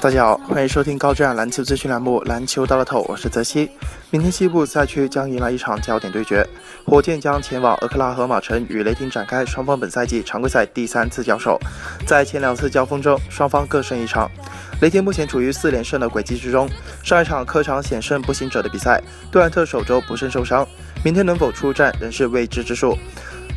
大家好，欢迎收听高质量篮球资讯栏目《篮球到了头》，我是泽西。明天西部赛区将迎来一场焦点对决，火箭将前往俄克拉荷马城与雷霆展开双方本赛季常规赛第三次交手。在前两次交锋中，双方各胜一场。雷霆目前处于四连胜的轨迹之中，上一场客场险胜步行者的比赛，杜兰特手肘不慎受伤，明天能否出战仍是未知之数。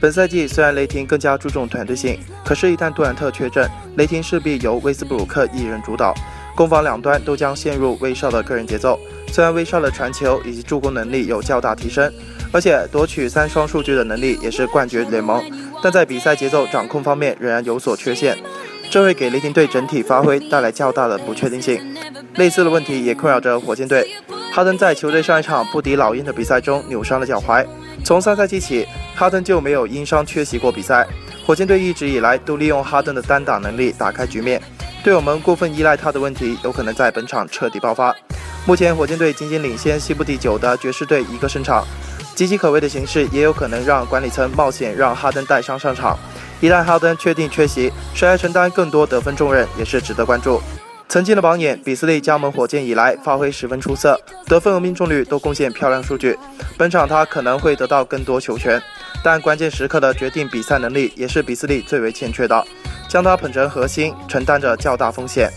本赛季虽然雷霆更加注重团队性，可是，一旦杜兰特缺阵，雷霆势必由威斯布鲁克一人主导，攻防两端都将陷入威少的个人节奏。虽然威少的传球以及助攻能力有较大提升，而且夺取三双数据的能力也是冠绝联盟，但在比赛节奏掌控方面仍然有所缺陷，这会给雷霆队整体发挥带来较大的不确定性。类似的问题也困扰着火箭队，哈登在球队上一场不敌老鹰的比赛中扭伤了脚踝，从上赛季起。哈登就没有因伤缺席过比赛。火箭队一直以来都利用哈登的单打能力打开局面，队友们过分依赖他的问题有可能在本场彻底爆发。目前火箭队仅仅领先西部第九的爵士队一个胜场，岌岌可危的形势也有可能让管理层冒险让哈登带伤上场。一旦哈登确定缺席，谁来承担更多得分重任也是值得关注。曾经的榜眼比斯利加盟火箭以来发挥十分出色，得分和命中率都贡献漂亮数据。本场他可能会得到更多球权。但关键时刻的决定比赛能力也是比斯利最为欠缺的，将他捧成核心，承担着较大风险。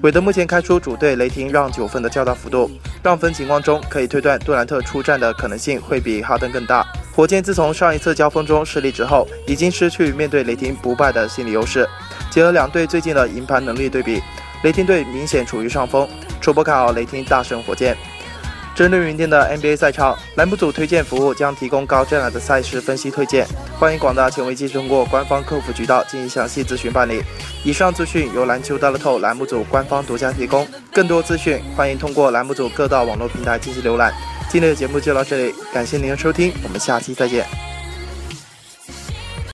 韦德目前开出主队雷霆让九分的较大幅度，让分情况中可以推断杜兰特出战的可能性会比哈登更大。火箭自从上一次交锋中失利之后，已经失去面对雷霆不败的心理优势。结合两队最近的赢盘能力对比，雷霆队明显处于上风，初步看好雷霆大胜火箭。针对明天的 NBA 赛场，栏目组推荐服务将提供高质量的赛事分析推荐，欢迎广大球迷继续通过官方客服渠道进行详细咨询办理。以上资讯由篮球大乐透栏目组官方独家提供，更多资讯欢迎通过栏目组各大网络平台进行浏览。今天的节目就到这里，感谢您的收听，我们下期再见。